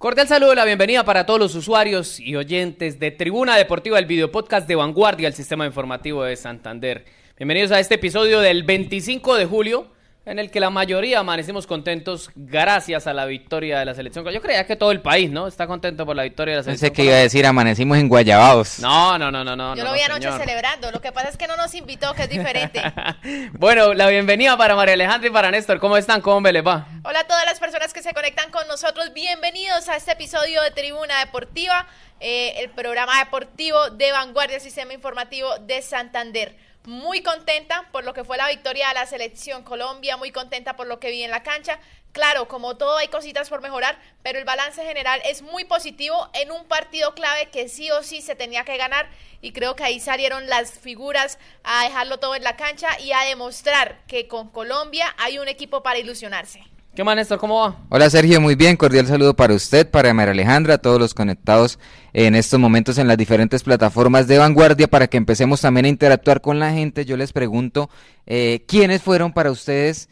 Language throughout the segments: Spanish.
Cordial saludo y la bienvenida para todos los usuarios y oyentes de Tribuna Deportiva, el video podcast de Vanguardia, el sistema informativo de Santander. Bienvenidos a este episodio del 25 de julio en el que la mayoría amanecemos contentos gracias a la victoria de la selección. Yo creía que todo el país, ¿no? Está contento por la victoria de la selección. Pensé que iba a decir amanecimos en Guayabados. No, no, no, no, no. Yo lo vi anoche celebrando. Lo que pasa es que no nos invitó, que es diferente. bueno, la bienvenida para María Alejandra y para Néstor. ¿Cómo están? ¿Cómo me les va? Hola a todas las personas que se conectan con nosotros. Bienvenidos a este episodio de Tribuna Deportiva, eh, el programa deportivo de Vanguardia Sistema Informativo de Santander muy contenta por lo que fue la victoria de la selección Colombia, muy contenta por lo que vi en la cancha. Claro, como todo hay cositas por mejorar, pero el balance general es muy positivo en un partido clave que sí o sí se tenía que ganar y creo que ahí salieron las figuras a dejarlo todo en la cancha y a demostrar que con Colombia hay un equipo para ilusionarse. ¿Qué más, Néstor? ¿Cómo va? Hola, Sergio. Muy bien. Cordial saludo para usted, para María Alejandra, a todos los conectados en estos momentos en las diferentes plataformas de vanguardia para que empecemos también a interactuar con la gente. Yo les pregunto, eh, ¿quiénes fueron para ustedes?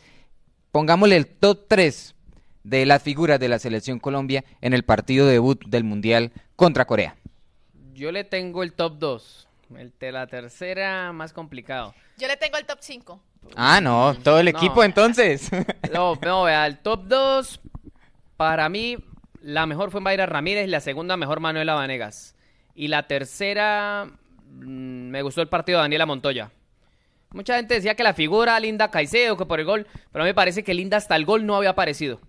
Pongámosle el top 3 de las figuras de la selección Colombia en el partido debut del Mundial contra Corea. Yo le tengo el top 2. El de la tercera, más complicado. Yo le tengo el top 5. Ah, no, todo el equipo entonces. No, no, vea, el top 2, para mí, la mejor fue Mayra Ramírez y la segunda mejor Manuela Vanegas. Y la tercera, mm, me gustó el partido de Daniela Montoya. Mucha gente decía que la figura Linda Caicedo, que por el gol, pero a mí me parece que Linda hasta el gol no había aparecido.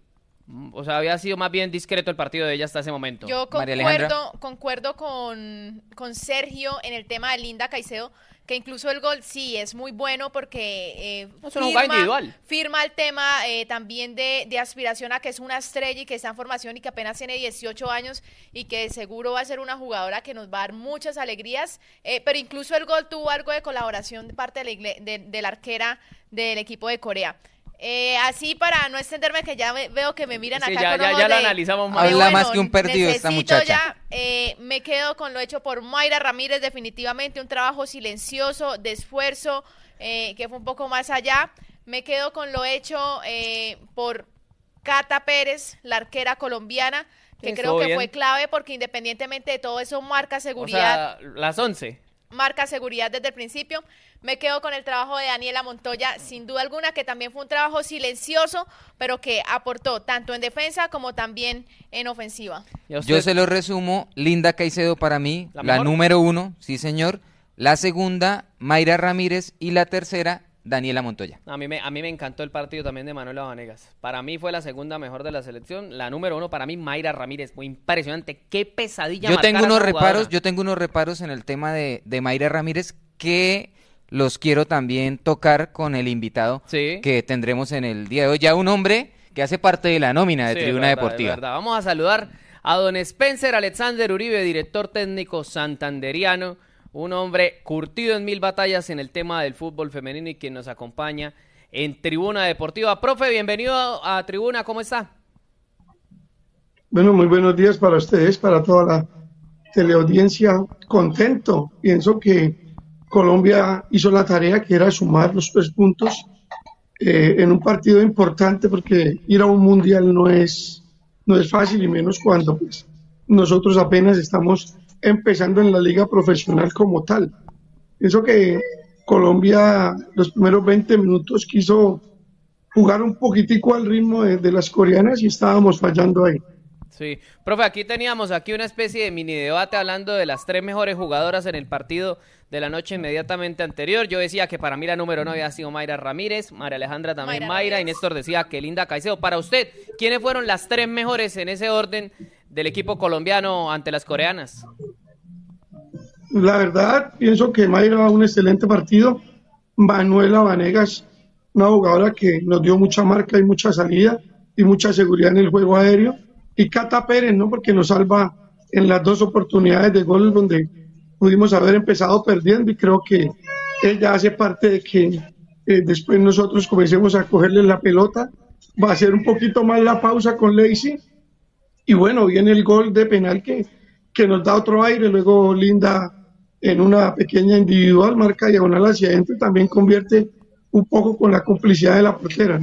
Mm, o sea, había sido más bien discreto el partido de ella hasta ese momento. Yo concuerdo, concuerdo con, con Sergio en el tema de Linda Caicedo que incluso el gol sí es muy bueno porque eh, firma, firma, el tema eh, también de, de, aspiración a que es una estrella y que está en formación y que apenas tiene 18 años y que seguro va a ser una jugadora que nos va a dar muchas alegrías, eh, pero incluso el gol tuvo algo de colaboración de parte de la, de, de la arquera del equipo de Corea. Eh, así para no extenderme, que ya veo que me miran acá. ya, ya, ya la analizamos más. Habla más que un perdido esta muchacha. Ya, eh, me quedo con lo hecho por Mayra Ramírez, definitivamente un trabajo silencioso, de esfuerzo, eh, que fue un poco más allá. Me quedo con lo hecho por Cata Pérez, la arquera colombiana, que creo que fue clave porque independientemente de todo eso marca seguridad. O sea, las 11 marca seguridad desde el principio. Me quedo con el trabajo de Daniela Montoya, sin duda alguna, que también fue un trabajo silencioso, pero que aportó tanto en defensa como también en ofensiva. Yo se lo resumo, Linda Caicedo para mí, la número uno, sí señor, la segunda, Mayra Ramírez, y la tercera, Daniela Montoya. A mí, me, a mí me encantó el partido también de Manuela Vanegas. Para mí fue la segunda mejor de la selección. La número uno para mí, Mayra Ramírez. Muy impresionante. Qué pesadilla. Yo tengo unos reparos, yo tengo unos reparos en el tema de, de Mayra Ramírez que los quiero también tocar con el invitado que tendremos en el día de hoy. Ya un hombre que hace parte de la nómina de Tribuna Deportiva. Vamos a saludar a don Spencer Alexander Uribe, director técnico santanderiano un hombre curtido en mil batallas en el tema del fútbol femenino y quien nos acompaña en Tribuna Deportiva. Profe, bienvenido a Tribuna, ¿cómo está? Bueno, muy buenos días para ustedes, para toda la teleaudiencia. Contento, pienso que Colombia hizo la tarea que era sumar los tres puntos eh, en un partido importante porque ir a un mundial no es, no es fácil y menos cuando pues, nosotros apenas estamos empezando en la liga profesional como tal. Eso que Colombia los primeros 20 minutos quiso jugar un poquitico al ritmo de, las coreanas y estábamos fallando ahí. Sí, profe, aquí teníamos aquí una especie de mini debate hablando de las tres mejores jugadoras en el partido de la noche inmediatamente anterior. Yo decía que para mí la número uno había sido Mayra Ramírez, María Alejandra también Mayra, y Néstor decía que Linda Caicedo. Para usted, ¿quiénes fueron las tres mejores en ese orden del equipo colombiano ante las coreanas? La verdad, pienso que Mayra un excelente partido. Manuela Vanegas, una jugadora que nos dio mucha marca y mucha salida y mucha seguridad en el juego aéreo. Y Cata Pérez, ¿no? Porque nos salva en las dos oportunidades de gol donde pudimos haber empezado perdiendo y creo que ella hace parte de que eh, después nosotros comencemos a cogerle la pelota. Va a ser un poquito más la pausa con Lacey y bueno, viene el gol de penal que, que nos da otro aire, luego Linda en una pequeña individual, marca diagonal hacia adentro también convierte un poco con la complicidad de la portera.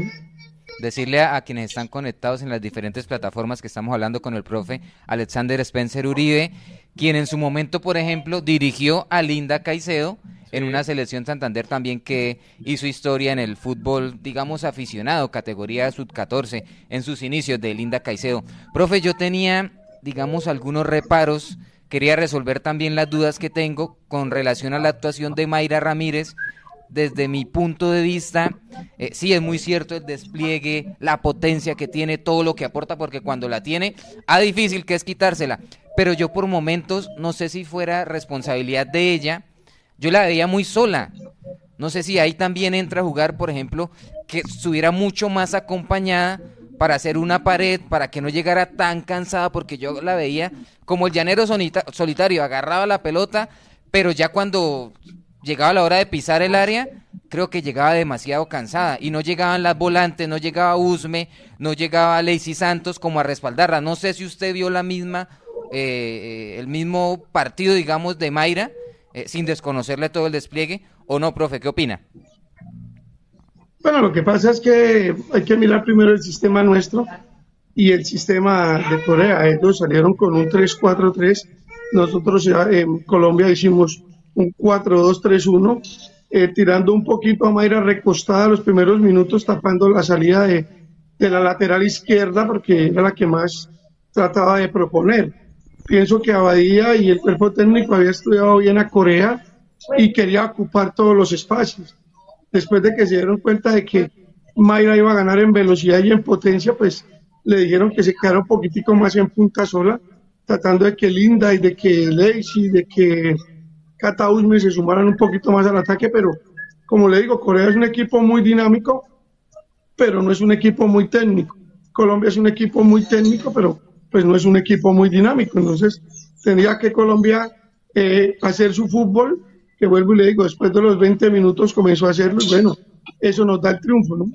Decirle a, quienes están conectados en las diferentes plataformas que estamos hablando con el profe Alexander Spencer Uribe, quien en su momento, por ejemplo, dirigió a Linda Caicedo en una selección Santander también que hizo historia en el fútbol, digamos, aficionado, categoría sub-14, en sus inicios de Linda Caicedo. Profe, yo tenía, digamos, algunos reparos, quería resolver también las dudas que tengo con relación a la actuación de Mayra Ramírez. Desde mi punto de vista, eh, sí es muy cierto el despliegue, la potencia que tiene, todo lo que aporta, porque cuando la tiene, a difícil que es quitársela. Pero yo por momentos, no sé si fuera responsabilidad de ella, yo la veía muy sola. No sé si ahí también entra a jugar, por ejemplo, que estuviera mucho más acompañada para hacer una pared, para que no llegara tan cansada, porque yo la veía como el llanero solitario, agarraba la pelota, pero ya cuando llegaba la hora de pisar el área, creo que llegaba demasiado cansada y no llegaban las volantes, no llegaba Usme, no llegaba Lacey Santos como a respaldarla. No sé si usted vio la misma, eh, eh, el mismo partido, digamos, de Mayra eh, sin desconocerle todo el despliegue o no, profe? ¿Qué opina? Bueno, lo que pasa es que hay que mirar primero el sistema nuestro y el sistema de Corea. Ellos salieron con un 3-4-3. Nosotros ya en Colombia hicimos un 4-2-3-1, eh, tirando un poquito a Mayra recostada los primeros minutos, tapando la salida de, de la lateral izquierda, porque era la que más trataba de proponer pienso que Abadía y el cuerpo técnico había estudiado bien a Corea y quería ocupar todos los espacios. Después de que se dieron cuenta de que Mayra iba a ganar en velocidad y en potencia, pues le dijeron que se quedara un poquitico más en punta sola, tratando de que Linda y de que Lacey, de que Kata se sumaran un poquito más al ataque, pero como le digo, Corea es un equipo muy dinámico, pero no es un equipo muy técnico. Colombia es un equipo muy técnico, pero pues no es un equipo muy dinámico. Entonces, tendría que Colombia eh, hacer su fútbol, que vuelvo y le digo, después de los 20 minutos comenzó a hacerlo, y bueno, eso nos da el triunfo, ¿no?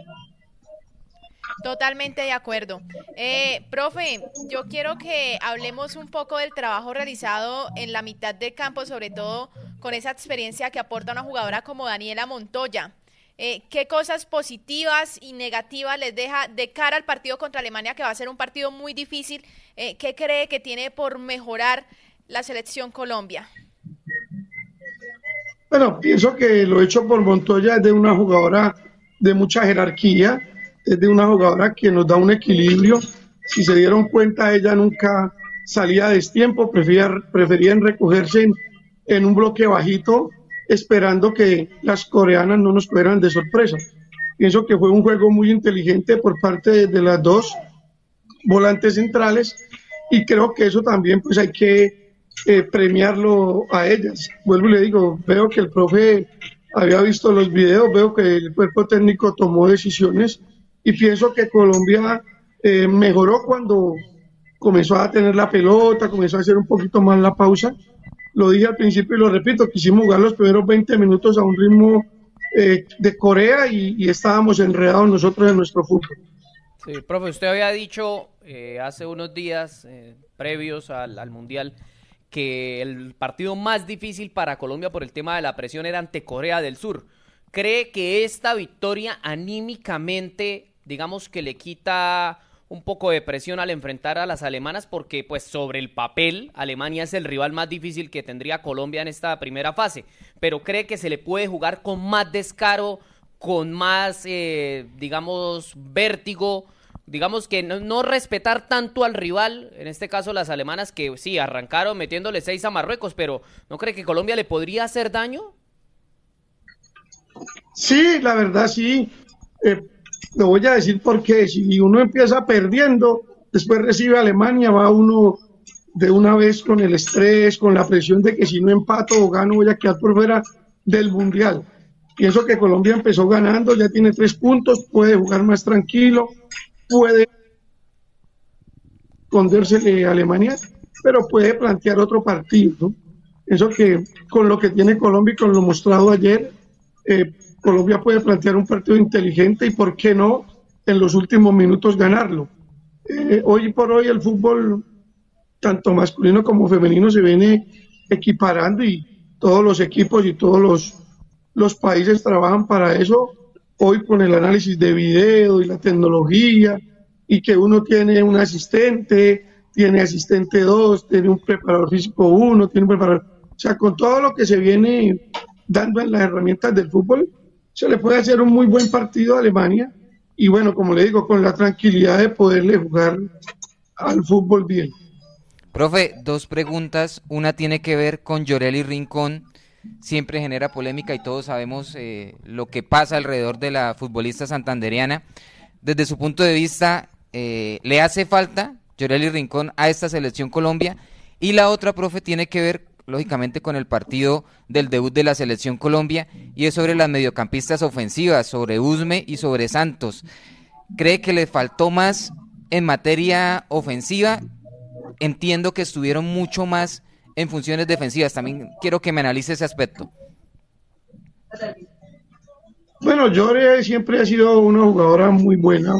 Totalmente de acuerdo. Eh, profe, yo quiero que hablemos un poco del trabajo realizado en la mitad de campo, sobre todo con esa experiencia que aporta una jugadora como Daniela Montoya. Eh, ¿Qué cosas positivas y negativas les deja de cara al partido contra Alemania, que va a ser un partido muy difícil? Eh, ¿Qué cree que tiene por mejorar la selección Colombia? Bueno, pienso que lo hecho por Montoya es de una jugadora de mucha jerarquía, es de una jugadora que nos da un equilibrio. Si se dieron cuenta, ella nunca salía de destiempo, prefería, preferían recogerse en un bloque bajito esperando que las coreanas no nos fueran de sorpresa. Pienso que fue un juego muy inteligente por parte de, las dos volantes centrales y creo que eso también pues hay que eh, premiarlo a ellas. Vuelvo y le digo, veo que el profe había visto los videos, veo que el cuerpo técnico tomó decisiones y pienso que Colombia eh, mejoró cuando comenzó a tener la pelota, comenzó a hacer un poquito más la pausa lo dije al principio y lo repito, quisimos jugar los primeros 20 minutos a un ritmo eh, de Corea y, estábamos enredados nosotros en nuestro fútbol. Sí, profe, usted había dicho eh, hace unos días eh, previos al, al, Mundial que el partido más difícil para Colombia por el tema de la presión era ante Corea del Sur. ¿Cree que esta victoria anímicamente, digamos que le quita un poco de presión al enfrentar a las alemanas porque pues sobre el papel Alemania es el rival más difícil que tendría Colombia en esta primera fase, pero cree que se le puede jugar con más descaro, con más, eh, digamos, vértigo, digamos que no, respetar tanto al rival, en este caso las alemanas que sí, arrancaron metiéndole seis a Marruecos, pero ¿no cree que Colombia le podría hacer daño? Sí, la verdad sí. Eh, lo voy a decir porque si uno empieza perdiendo, después recibe a Alemania, va uno de una vez con el estrés, con la presión de que si no empato o gano voy a quedar por fuera del Mundial. Pienso que Colombia empezó ganando, ya tiene tres puntos, puede jugar más tranquilo, puede escondérsele a Alemania, pero puede plantear otro partido. Pienso que con lo que tiene Colombia y con lo mostrado ayer, eh, Colombia puede plantear un partido inteligente y, ¿por qué no, en los últimos minutos ganarlo? Eh, hoy por hoy el fútbol, tanto masculino como femenino, se viene equiparando y todos los equipos y todos los, los países trabajan para eso. hoy con el análisis de video y la tecnología, y que uno tiene un asistente, tiene asistente 2, tiene un preparador físico 1, tiene un preparador... O sea, con todo lo que se viene dando en las herramientas del fútbol, se le puede hacer un muy buen partido a Alemania y bueno, como le digo, con la tranquilidad de poderle jugar al fútbol bien. Profe, dos preguntas. Una tiene que ver con Llorelli Rincón. Siempre genera polémica y todos sabemos eh, lo que pasa alrededor de la futbolista santanderiana. Desde su punto de vista, eh, ¿le hace falta Llorelli Rincón a esta selección Colombia? Y la otra, profe, tiene que ver lógicamente con el partido del debut de la selección Colombia y es sobre las mediocampistas ofensivas, sobre Usme y sobre Santos. ¿Cree que le faltó más en materia ofensiva? Entiendo que estuvieron mucho más en funciones defensivas. También quiero que me analice ese aspecto. Bueno, Llore siempre ha sido una jugadora muy buena,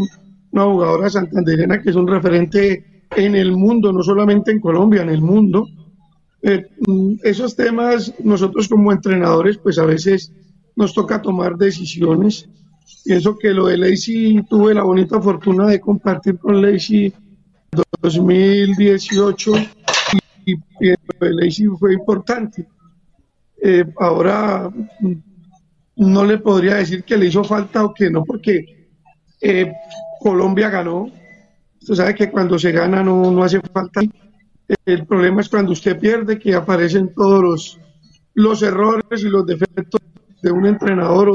una jugadora santanderena que es un referente en el mundo, no solamente en Colombia, en el mundo eh, mm, esos temas nosotros como entrenadores pues a veces nos toca tomar decisiones. Pienso que lo de Lacey tuve la bonita fortuna de compartir con Lacey 2018 y, y lo de Lacey fue importante. Eh, ahora mm, no le podría decir que le hizo falta o que no, porque eh, Colombia ganó. Usted sabe que cuando se gana no, no hace falta el problema es cuando usted pierde, que aparecen todos los, los errores y los defectos de un entrenador.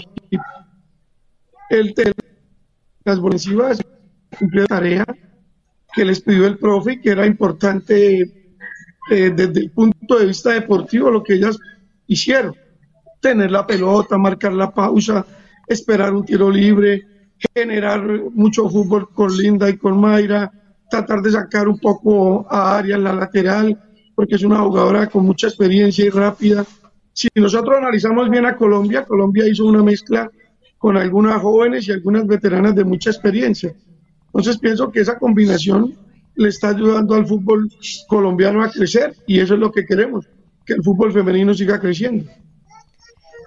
El las ofensivas cumplió la tarea que les pidió el profe que era importante eh, desde el punto de vista deportivo lo que ellas hicieron. Tener la pelota, marcar la pausa, esperar un tiro libre, generar mucho fútbol con Linda y con Mayra, tratar de sacar un poco a Aria en la lateral, porque es una jugadora con mucha experiencia y rápida. Si nosotros analizamos bien a Colombia, Colombia hizo una mezcla con algunas jóvenes y algunas veteranas de mucha experiencia. Entonces pienso que esa combinación le está ayudando al fútbol colombiano a crecer y eso es lo que queremos, que el fútbol femenino siga creciendo.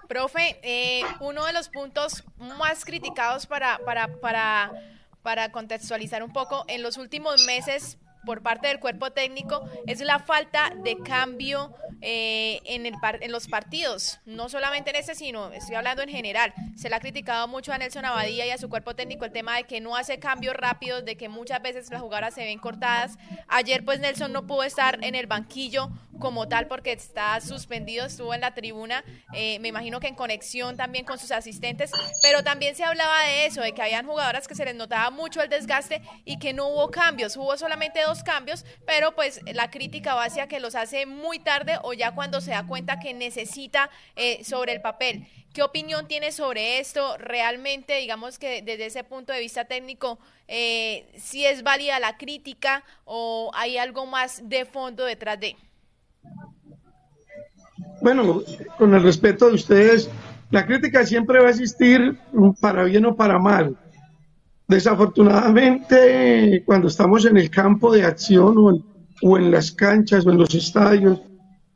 Profe, eh, uno de los puntos más criticados para, para, para para contextualizar un poco, en los últimos meses por parte del cuerpo técnico es la falta de cambio eh, en, el en los partidos, no solamente en este, sino estoy hablando en general. Se le ha criticado mucho a Nelson Abadía y a su cuerpo técnico el tema de que no hace cambios rápidos, de que muchas veces las jugadoras se ven cortadas. Ayer pues Nelson no pudo estar en el banquillo como tal porque está suspendido, estuvo en la tribuna, eh, me imagino que en conexión también con sus asistentes, pero también se hablaba de eso, de que habían jugadoras que se les notaba mucho el desgaste y que no hubo cambios, hubo solamente dos cambios, pero pues la crítica va hacia que los hace muy tarde o ya cuando se da cuenta que necesita eh, sobre el papel. ¿Qué opinión tiene sobre esto? Realmente, digamos que desde ese punto de vista técnico, eh, si es válida la crítica o hay algo más de fondo detrás de... Bueno, con el respeto de ustedes, la crítica siempre va a existir para bien o para mal. Desafortunadamente, cuando estamos en el campo de acción o en, las canchas o en los estadios,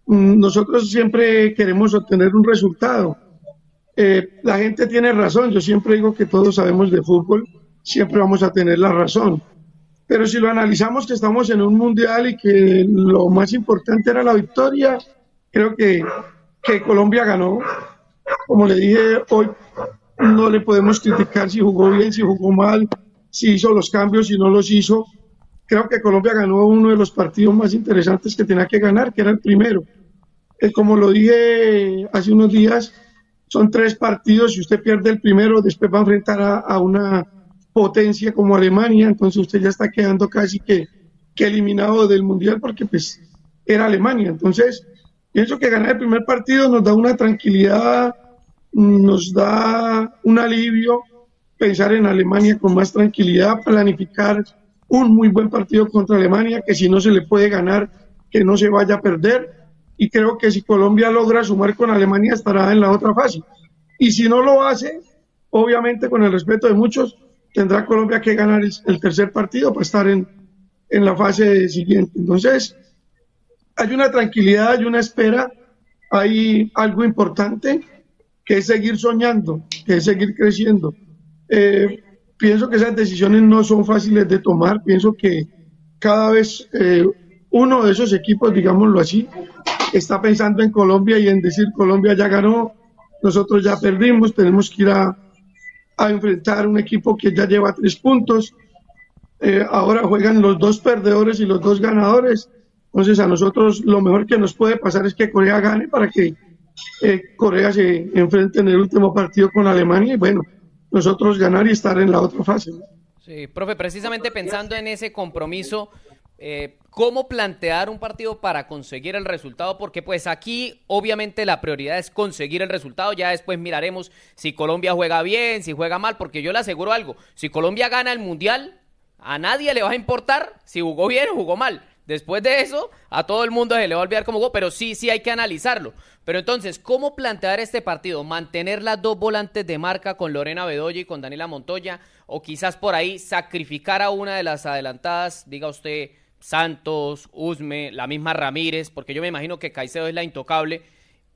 mm, nosotros siempre queremos obtener un resultado. Eh, la gente tiene razón, yo siempre digo que todos sabemos de fútbol, siempre vamos a tener la razón. Pero si lo analizamos que estamos en un mundial y que lo más importante era la victoria, creo que, que Colombia ganó. Como le dije hoy, no le podemos criticar si jugó bien, si jugó mal, si hizo los cambios, si no los hizo. Creo que Colombia ganó uno de los partidos más interesantes que tenía que ganar, que era el primero. Eh, como lo dije hace unos días, son tres partidos. Si usted pierde el primero, después va a enfrentar a, una potencia como Alemania. Entonces usted ya está quedando casi que, que eliminado del mundial porque pues era Alemania. Entonces Pienso que ganar el primer partido nos da una tranquilidad, nos da un alivio pensar en Alemania con más tranquilidad, planificar un muy buen partido contra Alemania, que si no se le puede ganar, que no se vaya a perder. Y creo que si Colombia logra sumar con Alemania, estará en la otra fase. Y si no lo hace, obviamente con el respeto de muchos, tendrá Colombia que ganar el, tercer partido para estar en, en la fase siguiente. Entonces, hay una tranquilidad, hay una espera, hay algo importante que es seguir soñando, que es seguir creciendo. Eh, pienso que esas decisiones no son fáciles de tomar. Pienso que cada vez eh, uno de esos equipos, digámoslo así, está pensando en Colombia y en decir Colombia ya ganó, nosotros ya perdimos, tenemos que ir a, a enfrentar un equipo que ya lleva tres puntos. Eh, ahora juegan los dos perdedores y los dos ganadores. Entonces a nosotros lo mejor que nos puede pasar es que Corea gane para que eh, Corea se enfrente en el último partido con Alemania y bueno, nosotros ganar y estar en la otra fase. Sí, profe, precisamente pensando en ese compromiso, eh, ¿cómo plantear un partido para conseguir el resultado? Porque pues aquí obviamente la prioridad es conseguir el resultado, ya después miraremos si Colombia juega bien, si juega mal, porque yo le aseguro algo, si Colombia gana el Mundial, a nadie le va a importar si jugó bien o jugó mal. Después de eso, a todo el mundo se le va a olvidar cómo jugó, pero sí, sí hay que analizarlo. Pero entonces, ¿cómo plantear este partido? ¿Mantener las dos volantes de marca con Lorena Bedoya y con Daniela Montoya? ¿O quizás por ahí sacrificar a una de las adelantadas, diga usted, Santos, Usme, la misma Ramírez, porque yo me imagino que Caicedo es la intocable,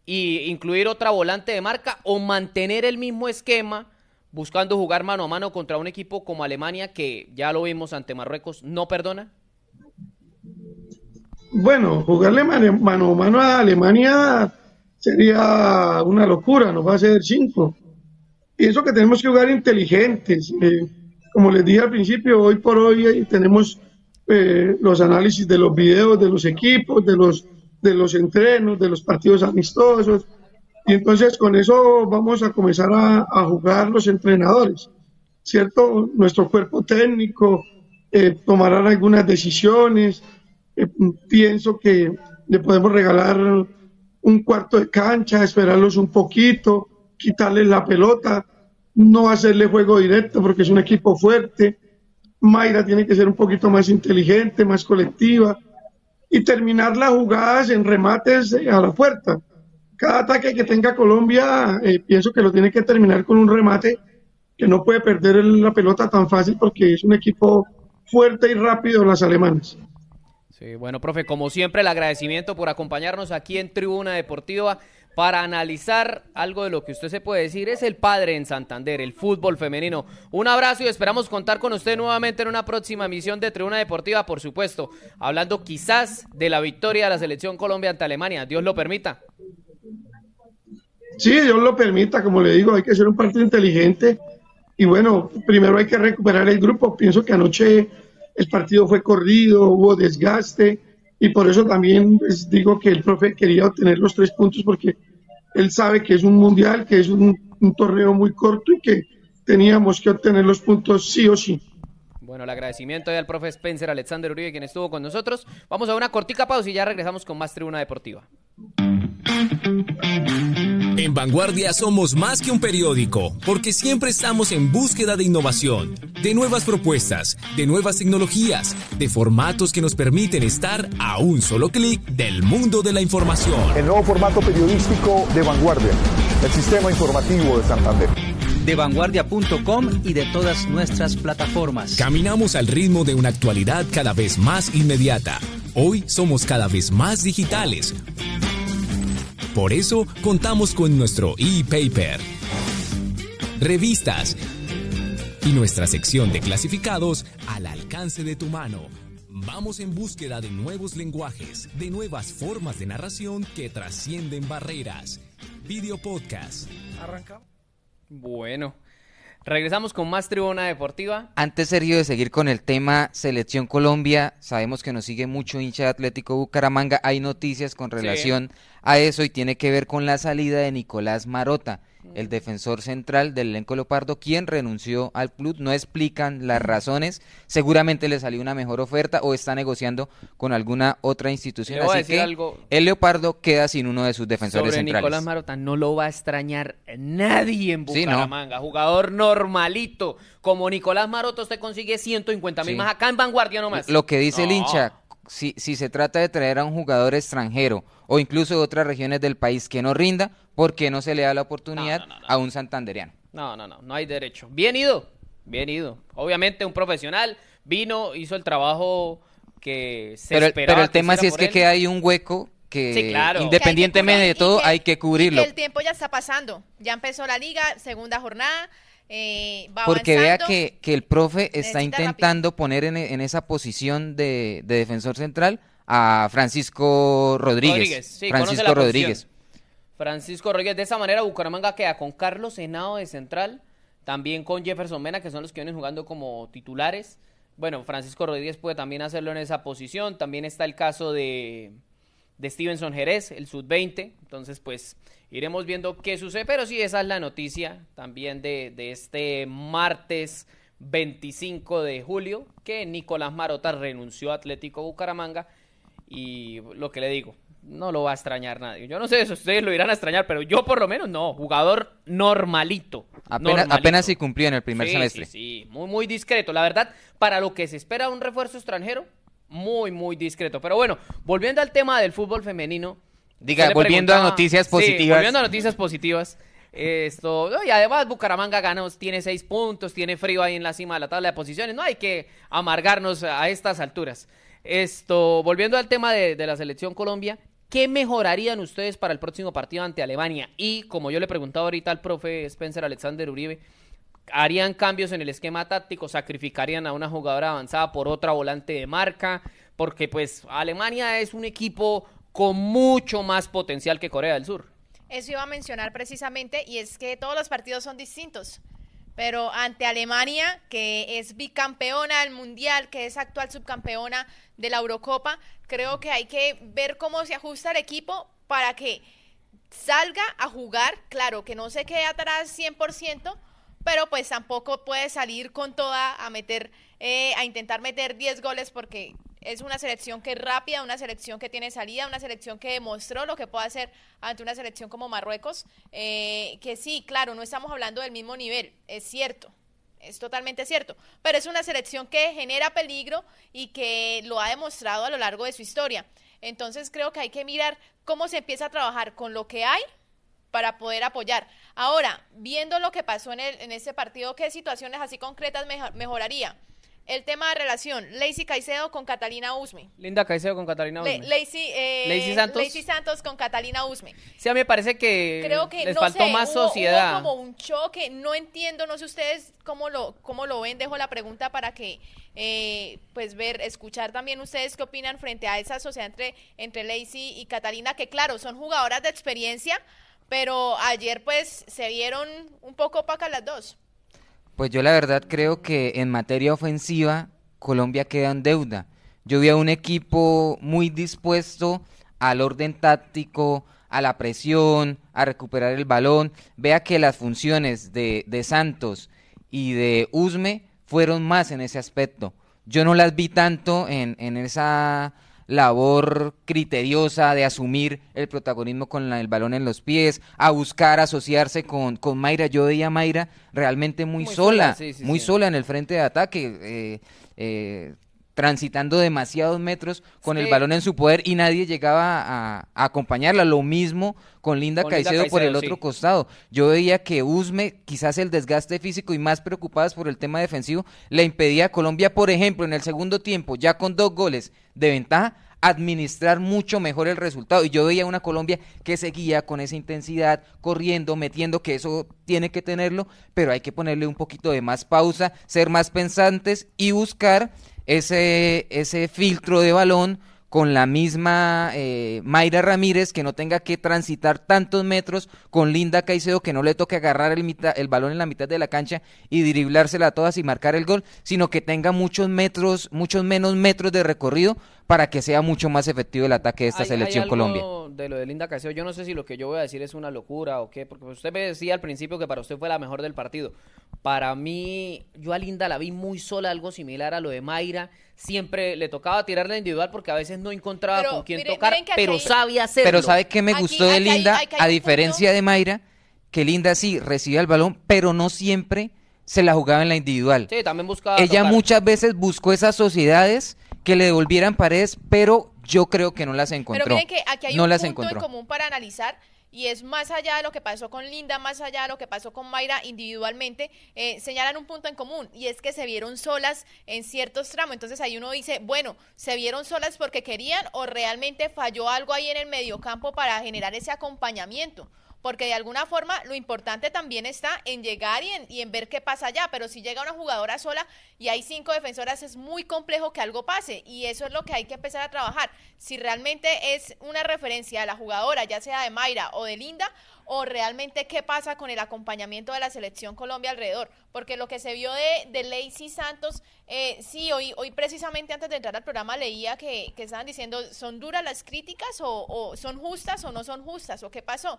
y incluir otra volante de marca o mantener el mismo esquema buscando jugar mano a mano contra un equipo como Alemania que ya lo vimos ante Marruecos, no perdona? Bueno, jugarle mano a mano a Alemania sería una locura, nos va a hacer cinco. Pienso que tenemos que jugar inteligentes. Eh, como les dije al principio, hoy por hoy tenemos eh, los análisis de los videos de los equipos, de los, de los entrenos, de los partidos amistosos. Y entonces con eso vamos a comenzar a, jugar los entrenadores, ¿cierto? Nuestro cuerpo técnico eh, tomará algunas decisiones. Pienso que le podemos regalar un cuarto de cancha, esperarlos un poquito, quitarles la pelota, no hacerle juego directo porque es un equipo fuerte Mayra tiene que ser un poquito más inteligente, más colectiva y terminar las jugadas en remates eh, a la puerta. Cada ataque que tenga Colombia, eh, pienso que lo tiene que terminar con un remate que no puede perder la pelota tan fácil porque es un equipo fuerte y rápido las alemanas. Sí, bueno, profe, como siempre, el agradecimiento por acompañarnos aquí en Tribuna Deportiva para analizar algo de lo que usted se puede decir. Es el padre en Santander, el fútbol femenino. Un abrazo y esperamos contar con usted nuevamente en una próxima emisión de Tribuna Deportiva, por supuesto, hablando quizás de la victoria de la selección Colombia ante Alemania. Dios lo permita. Sí, Dios lo permita, como le digo, hay que ser un partido inteligente. Y bueno, primero hay que recuperar el grupo. Pienso que anoche el partido fue corrido, hubo desgaste y por eso también les digo que el profe quería obtener los tres puntos porque él sabe que es un mundial, que es un, torneo muy corto y que teníamos que obtener los puntos sí o sí. Bueno, el agradecimiento al profe Spencer Alexander Uribe, quien estuvo con nosotros. Vamos a una cortica pausa y ya regresamos con más Tribuna Deportiva. En Vanguardia somos más que un periódico, porque siempre estamos en búsqueda de innovación, de nuevas propuestas, de nuevas tecnologías, de formatos que nos permiten estar a un solo clic del mundo de la información. El nuevo formato periodístico de Vanguardia, el sistema informativo de Santander de vanguardia.com y de todas nuestras plataformas. Caminamos al ritmo de una actualidad cada vez más inmediata. Hoy somos cada vez más digitales por eso contamos con nuestro e-paper, revistas y nuestra sección de clasificados al alcance de tu mano. Vamos en búsqueda de nuevos lenguajes, de nuevas formas de narración que trascienden barreras. Video podcast. Bueno, Regresamos con más Tribuna Deportiva. Antes, Sergio, de seguir con el tema Selección Colombia, sabemos que nos sigue mucho hincha de Atlético Bucaramanga. Hay noticias con relación a eso y tiene que ver con la salida de Nicolás Marota el defensor central del elenco Leopardo, quien renunció al club. No explican las razones. Seguramente le salió una mejor oferta o está negociando con alguna otra institución. Así que el Leopardo queda sin uno de sus defensores sobre centrales. Nicolás Marota no lo va a extrañar nadie en Bucaramanga. Jugador normalito. Como Nicolás Marota, usted consigue 150 mil más acá en Vanguardia nomás. Lo que dice el hincha, si, si se trata de traer a un jugador extranjero o incluso de otras regiones del país que no rinda, ¿por qué no se le da la oportunidad a un santanderiano? No, no, no, no hay derecho. Bien ido, bien ido. Obviamente un profesional vino, hizo el trabajo que se pero, esperaba. Pero el tema sí es que queda ahí un hueco que independientemente de todo hay que cubrirlo. el tiempo ya está pasando. Ya empezó la liga, segunda jornada. Eh, va Porque vea que, que el profe está Necesita intentando poner en, en esa posición de, de defensor central a Francisco Rodríguez. Rodríguez, sí, Francisco Rodríguez. posición. Francisco Rodríguez. De esa manera, Bucaramanga queda con Carlos Henao de central, también con Jefferson Mena, que son los que vienen jugando como titulares. Bueno, Francisco Rodríguez puede también hacerlo en esa posición. También está el caso de, de Stevenson Jerez, el sub-20. Entonces, pues iremos viendo qué sucede. Pero sí, esa es la noticia también de, de este martes 25 de julio, que Nicolás Marota renunció a Atlético Bucaramanga. Y lo que le digo, no lo va a extrañar nadie. Yo no sé si ustedes lo irán a extrañar, pero yo por lo menos no. Jugador normalito. Apenas, normalito. apenas si cumplió en el primer Sí, semestre. Sí, sí, muy, muy discreto. La verdad, para lo que se espera un refuerzo extranjero, muy, muy discreto. Pero bueno, volviendo al tema del fútbol femenino. Diga, volviendo a noticias Sí, positivas. volviendo a noticias positivas. Esto, y además Bucaramanga ganó, tiene seis puntos, tiene frío ahí en la cima de la tabla de posiciones. No hay que amargarnos a estas alturas. Esto, volviendo al tema de, de la selección Colombia, ¿qué mejorarían ustedes para el próximo partido ante Alemania? Y como yo le preguntaba ahorita al profe Spencer Alexander Uribe, ¿harían cambios en el esquema táctico? ¿Sacrificarían a una jugadora avanzada por otra volante de marca? Porque pues Alemania es un equipo con mucho más potencial que Corea del Sur. Eso iba a mencionar precisamente, y es que todos los partidos son distintos. Pero ante Alemania, que es bicampeona del Mundial, que es actual subcampeona de la Eurocopa, creo que hay que ver cómo se ajusta el equipo para que salga a jugar, claro, que no se quede atrás 100%, pero pues tampoco puede salir con toda a meter, eh, a intentar meter 10 goles porque es una selección que es rápida, una selección que tiene salida, una selección que demostró lo que puede hacer ante una selección como Marruecos, eh, que sí, claro, no estamos hablando del mismo nivel, es cierto, es totalmente cierto, pero es una selección que genera peligro y que lo ha demostrado a lo largo de su historia. Entonces creo que hay que mirar cómo se empieza a trabajar con lo que hay para poder apoyar. Ahora, viendo lo que pasó en, el, en este partido, ¿qué situaciones así concretas mejor- mejoraría? El tema de relación, Lacey Caicedo con Catalina Usme. Linda Caicedo con Catalina Le- Usme. Lacey, eh, Lacey Santos. Lacey Santos con Catalina Usme. Sí, a mí me parece que Creo que les no faltó sé, más hubo- hubo sociedad. como un choque, no entiendo, no sé ustedes cómo lo cómo lo ven, dejo la pregunta para que eh, pues ver, escuchar también ustedes qué opinan frente a esa sociedad entre entre Lacey y Catalina, que claro, son jugadoras de experiencia, pero ayer pues se vieron un poco opacas las dos. Pues yo la verdad creo que en materia ofensiva Colombia queda en deuda. Yo vi a un equipo muy dispuesto al orden táctico, a la presión, a recuperar el balón. Vea que las funciones de, de Santos y de Usme fueron más en ese aspecto. Yo no las vi tanto en, en esa labor criteriosa de asumir el protagonismo con la- el balón en los pies, a buscar asociarse con, con Mayra. Yo veía a Mayra realmente muy, Muy sola, sola, sí, sí, muy sí. sola en el frente de ataque, eh, eh, transitando demasiados metros con el balón en su poder y nadie llegaba a, a acompañarla. Lo mismo con Linda, Con Linda Caicedo, por el otro sí. costado. Yo veía que Usme, quizás el desgaste físico y más preocupadas por el tema defensivo, le impedía a Colombia, por ejemplo, en el segundo tiempo, ya con dos goles de ventaja, administrar mucho mejor el resultado. Y yo veía una Colombia que seguía con esa intensidad, corriendo, metiendo, que eso tiene que tenerlo, pero hay que ponerle un poquito de más pausa, ser más pensantes y buscar ese, ese filtro de balón con la misma eh, Mayra Ramírez que no tenga que transitar tantos metros, con Linda Caicedo que no le toque agarrar el, mitad, el balón en la mitad de la cancha y driblársela a todas y marcar el gol, sino que tenga muchos metros, muchos menos metros de recorrido para que sea mucho más efectivo el ataque de esta Hay- selección hay algo Colombia. De lo de Linda Caicedo, yo no sé si lo que yo voy a decir es una locura o qué, porque usted me decía al principio que para usted fue la mejor del partido. Para mí, yo a Linda la vi muy sola, algo similar a lo de Mayra. Siempre le tocaba tirarla individual porque a veces no encontraba Pero con quién tocar, miren pero hay- sabía hacerlo. Pero ¿sabe qué me Aquí- gustó de Linda? a diferencia punto. de Mayra, que Linda sí recibía el balón, pero no siempre se la jugaba en la individual. Sí, también buscaba Ella tocar. muchas veces buscó esas sociedades que le devolvieran paredes, pero yo creo que no las encontró. Pero miren que aquí hay no un las punto encontró. en común para analizar y es más allá de lo que pasó con Linda, más allá de lo que pasó con Mayra individualmente, eh, señalan un punto en común y es que se vieron solas en ciertos tramos. Entonces ahí uno dice, bueno, ¿se vieron solas porque querían o realmente falló algo ahí en el mediocampo para generar ese acompañamiento? Porque de alguna forma lo importante también está en llegar y en, y en ver qué pasa allá, pero si llega una jugadora sola y hay cinco defensoras es muy complejo que algo pase y eso es lo que hay que empezar a trabajar. Si realmente es una referencia a la jugadora, ya sea de Mayra o de Linda, o realmente qué pasa con el acompañamiento de la selección Colombia alrededor. Porque lo que se vio de, de Lacey Santos, eh, sí, hoy, hoy precisamente antes de entrar al programa leía que, estaban diciendo, ¿son duras las críticas o son justas o no son justas? ¿O qué pasó?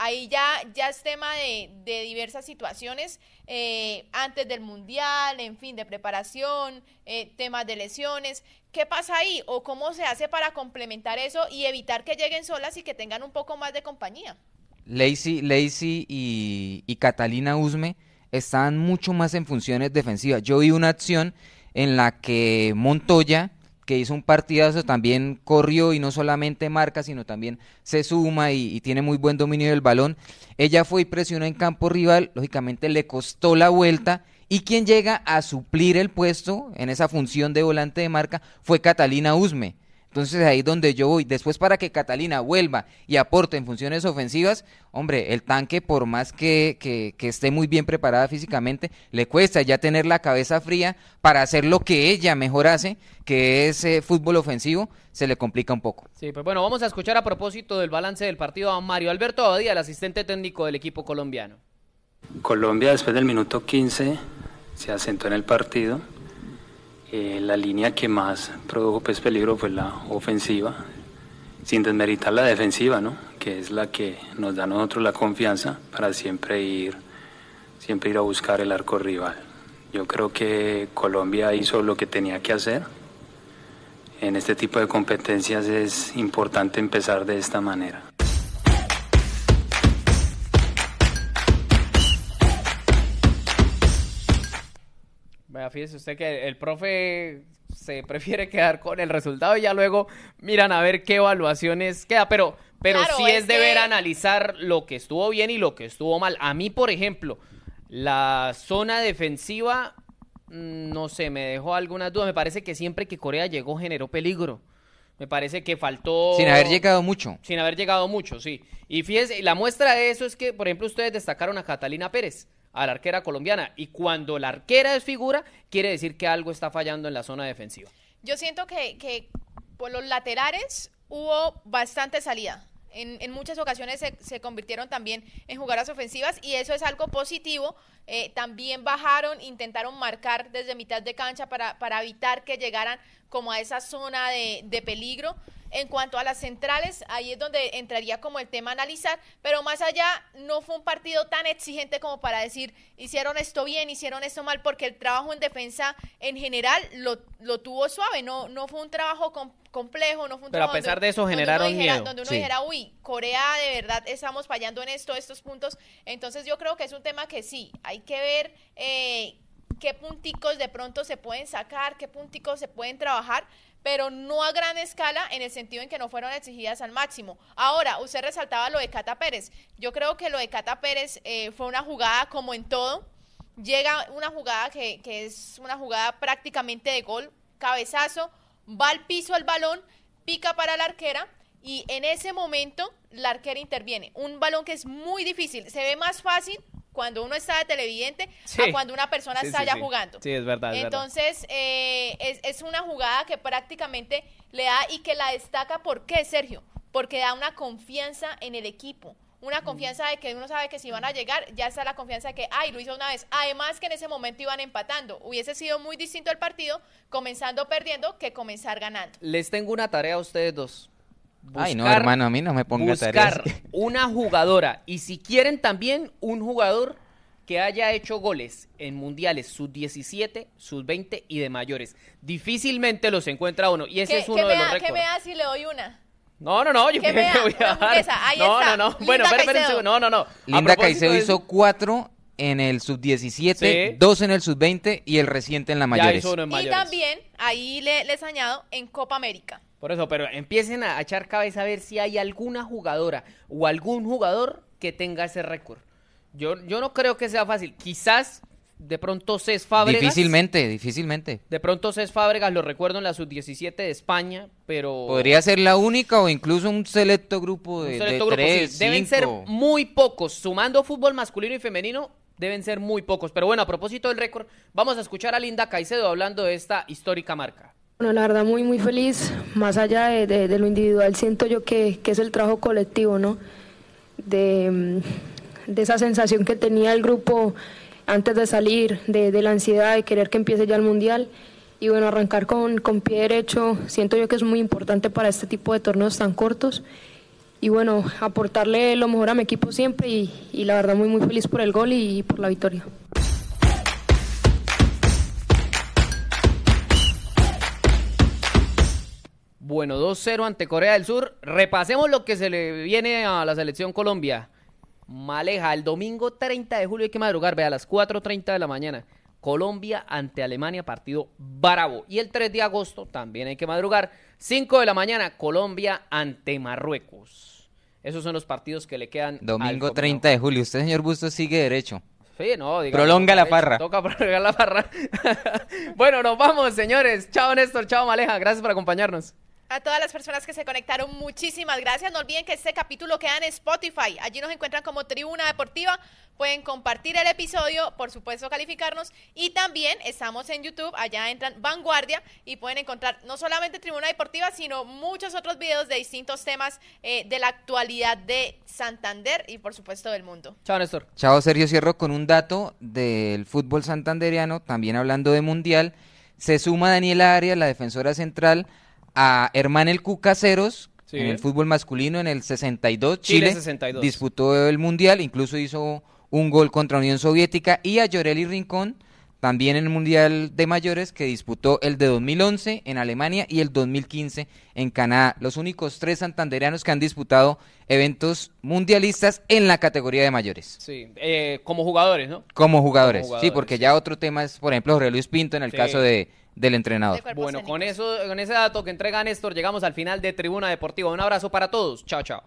Ahí ya, ya es tema de, de diversas situaciones eh, antes del mundial, en fin, de preparación, eh, temas de lesiones. ¿Qué pasa ahí? ¿O cómo se hace para complementar eso y evitar que lleguen solas y que tengan un poco más de compañía? Lacey, Lacey y, Catalina Usme estaban mucho más en funciones defensivas. Yo vi una acción en la que Montoya, que hizo un partidazo, también corrió y no solamente marca, sino también se suma y, tiene muy buen dominio del balón. Ella fue y presionó en campo rival, lógicamente le costó la vuelta y quien llega a suplir el puesto en esa función de volante de marca fue Catalina Usme. Entonces ahí es donde yo voy. Después para que Catalina vuelva y aporte en funciones ofensivas, hombre, el tanque por más que, que, que, esté muy bien preparada físicamente, le cuesta ya tener la cabeza fría para hacer lo que ella mejor hace, que es eh, fútbol ofensivo, se le complica un poco. Sí, pues bueno, vamos a escuchar a propósito del balance del partido a Mario Alberto Abadía, el asistente técnico del equipo colombiano. Colombia después del minuto 15 se asentó en el partido eh, la línea que más produjo pues, peligro fue la ofensiva, sin desmeritar la defensiva, ¿no? que es la que nos da a nosotros la confianza para siempre ir, siempre ir a buscar el arco rival. Yo creo que Colombia hizo lo que tenía que hacer. En este tipo de competencias es importante empezar de esta manera. Fíjese usted que el profe se prefiere quedar con el resultado y ya luego miran a ver qué evaluaciones queda, pero, pero Claro, sí es es deber que- analizar lo que estuvo bien y lo que estuvo mal. A mí, por ejemplo, la zona defensiva, mm, no sé, me dejó algunas dudas. Me parece que siempre que Corea llegó generó peligro. Me parece que faltó... Sin haber llegado mucho. Sin haber llegado mucho, sí. Y fíjese, la muestra de eso es que, por ejemplo, ustedes destacaron a Catalina Pérez, a la arquera colombiana. Y cuando la arquera es figura, quiere decir que algo está fallando en la zona defensiva. Yo siento que, que por los laterales hubo bastante salida. En, en muchas ocasiones se, se convirtieron también en jugadoras ofensivas y eso es algo positivo. Eh, también bajaron, intentaron marcar desde mitad de cancha para, para evitar que llegaran como a esa zona de, de peligro. En cuanto a las centrales, ahí es donde entraría como el tema a analizar, pero más allá no fue un partido tan exigente como para decir hicieron esto bien, hicieron esto mal, porque el trabajo en defensa en general lo, lo tuvo suave, no, no fue un trabajo com- complejo, no fue un Pero a trabajo pesar donde- de eso donde generaron dijera- miedo, Donde uno sí. dijera, uy, Corea de verdad estamos fallando en esto, estos puntos. Entonces yo creo que es un tema que sí, hay que ver eh, qué punticos de pronto se pueden sacar, qué punticos se pueden trabajar, pero no a gran escala en el sentido en que no fueron exigidas al máximo. Ahora, usted resaltaba lo de Cata Pérez. Yo creo que lo de Cata Pérez eh, fue una jugada como en todo. Llega una jugada que, que es una jugada prácticamente de gol, cabezazo, va al piso el balón, pica para la arquera y en ese momento la arquera interviene. Un balón que es muy difícil, se ve más fácil cuando uno está de televidente Sí. a cuando una persona Sí, está sí, ya jugando. Sí, es verdad, es verdad. Entonces, eh, es, es una jugada que prácticamente le da y que la destaca. ¿Por qué, Sergio? Porque da una confianza en el equipo. Una confianza de que uno sabe que si van a llegar, ya está la confianza de que, ay, lo hizo una vez. Además que en ese momento iban empatando. Hubiese sido muy distinto el partido, comenzando perdiendo, que comenzar ganando. Les tengo una tarea a ustedes dos. Ay, no, Buscar- hermano, a mí no me ponga tareas. buscar una jugadora y si quieren también un jugador que haya hecho goles en mundiales sub-17, sub-20 y de mayores. Difícilmente los encuentra uno y ese ¿Qué, es uno me de los da, ¿Qué me récords. da si le doy una? No, no, no, yo ¿Qué que me da? voy a Una dar. hamburguesa, ahí no, está. no, no. Linda Bueno, espera, espera un Caicedo. segundo. No, no, no. Linda Caicedo de- hizo cuatro en el sub-17, Sí. dos en el sub-20 y el reciente en la Ya mayores. hizo uno en Y también, ahí le- les añado, en Copa América. Por eso, pero empiecen a echar cabeza a ver si hay alguna jugadora o algún jugador que tenga ese récord. Yo, yo no creo que sea fácil. Quizás de pronto Cés Fábregas. Difícilmente, difícilmente. De pronto Cés Fábregas lo recuerdo en la sub-17 de España, pero... Podría ser la única o incluso un selecto grupo de, un de grupo, tres, sí. Deben ser muy pocos, sumando fútbol masculino y femenino, deben ser muy pocos. Pero bueno, a propósito del récord, vamos a escuchar a Linda Caicedo hablando de esta histórica marca. Bueno, la verdad muy muy feliz, más allá de, lo individual, siento yo que, es el trabajo colectivo, ¿no? De, mm, de esa sensación que tenía el grupo antes de salir, de, de la ansiedad de querer que empiece ya el Mundial. Y bueno, arrancar con, con pie derecho, siento yo que es muy importante para este tipo de torneos tan cortos. Y bueno, aportarle lo mejor a mi equipo siempre y, y la verdad muy muy feliz por el gol y por la victoria. Bueno, 2-0 ante Corea del Sur. Repasemos lo que se le viene a la selección Colombia. Maleja, el domingo 30 de julio hay que madrugar, ve a las 4.30 de la mañana. Colombia ante Alemania, partido bravo. Y el 3 de agosto también hay que madrugar, 5 de la mañana, Colombia ante Marruecos. Esos son los partidos que le quedan. Domingo combinado. 30 de julio. Usted, señor Bustos, sigue derecho. Sí, no, digamos, Prolonga la farra. Toca prolongar la farra. bueno, nos vamos, señores. Chao, Néstor. Chao, Maleja. Gracias por acompañarnos. A todas las personas que se conectaron, muchísimas gracias. No olviden que este capítulo queda en Spotify. Allí nos encuentran como Tribuna Deportiva. Pueden compartir el episodio, por supuesto calificarnos. Y también estamos en YouTube. Allá entran Vanguardia y pueden encontrar no solamente Tribuna Deportiva, sino muchos otros videos de distintos temas eh, de la actualidad de Santander y por supuesto del mundo. Chao, Néstor. Chao, Sergio. Cierro con un dato del fútbol santanderiano, también hablando de mundial. Se suma Daniela Arias, la defensora central, a Hermán El Cucaseros Sí. en el fútbol masculino en el 62. Chile Chile, 62. disputó el mundial, incluso hizo un gol contra Unión Soviética. Y a Llorelli Rincón, también en el mundial de mayores, que disputó el de 2011 en Alemania y el 2015 en Canadá. Los únicos tres santanderianos que han disputado eventos mundialistas en la categoría de mayores. Sí, eh, como jugadores, ¿no? Como jugadores, Como sí, porque sí. ya otro tema es, por ejemplo, Jorge Luis Pinto en el Sí. caso de, del entrenador. Bueno, con eso, con ese dato que entrega Néstor, llegamos al final de Tribuna Deportiva. Un abrazo para todos. Chao, chao.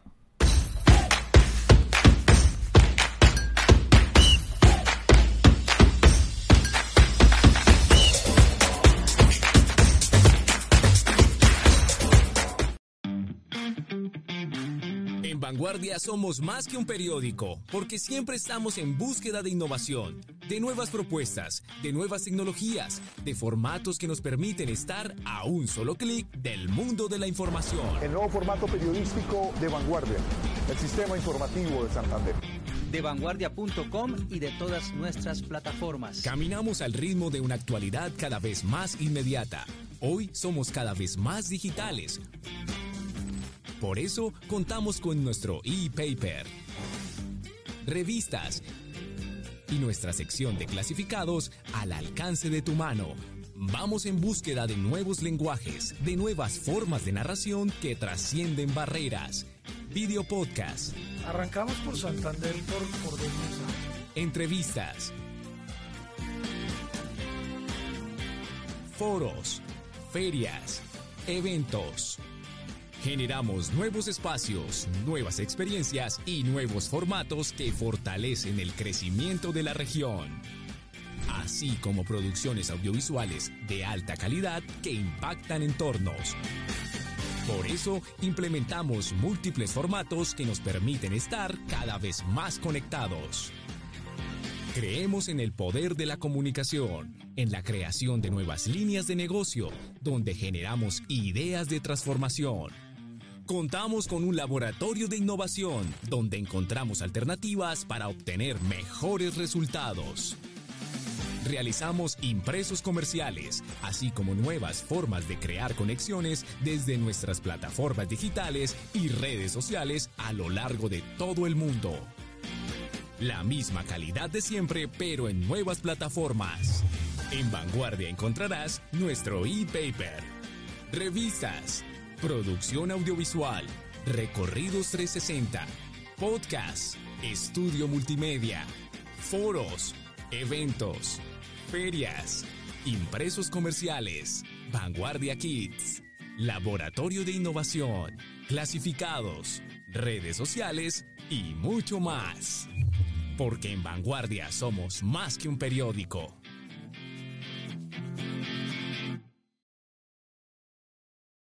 Vanguardia somos más que un periódico, porque siempre estamos en búsqueda de innovación, de nuevas propuestas, de nuevas tecnologías, de formatos que nos permiten estar a un solo clic del mundo de la información. El nuevo formato periodístico de Vanguardia, el sistema informativo de Santander. De vanguardia.com y de todas nuestras plataformas. Caminamos al ritmo de una actualidad cada vez más inmediata. Hoy somos cada vez más digitales. Por eso contamos con nuestro e-paper, revistas y nuestra sección de clasificados al alcance de tu mano. Vamos en búsqueda de nuevos lenguajes, de nuevas formas de narración que trascienden barreras. Video podcast, Arrancamos por Santander por, mensajes. entrevistas, foros, ferias, eventos. Generamos nuevos espacios, nuevas experiencias y nuevos formatos que fortalecen el crecimiento de la región. Así como producciones audiovisuales de alta calidad que impactan entornos. Por eso implementamos múltiples formatos que nos permiten estar cada vez más conectados. Creemos en el poder de la comunicación, en la creación de nuevas líneas de negocio, donde generamos ideas de transformación. Contamos con un laboratorio de innovación, donde encontramos alternativas para obtener mejores resultados. Realizamos impresos comerciales, así como nuevas formas de crear conexiones desde nuestras plataformas digitales y redes sociales a lo largo de todo el mundo. La misma calidad de siempre, pero en nuevas plataformas. En Vanguardia encontrarás nuestro e-paper, revistas, producción audiovisual, recorridos 360, podcast, estudio multimedia, foros, eventos, ferias, impresos comerciales, Vanguardia Kids, laboratorio de innovación, clasificados, redes sociales y mucho más. porque en Vanguardia somos más que un periódico.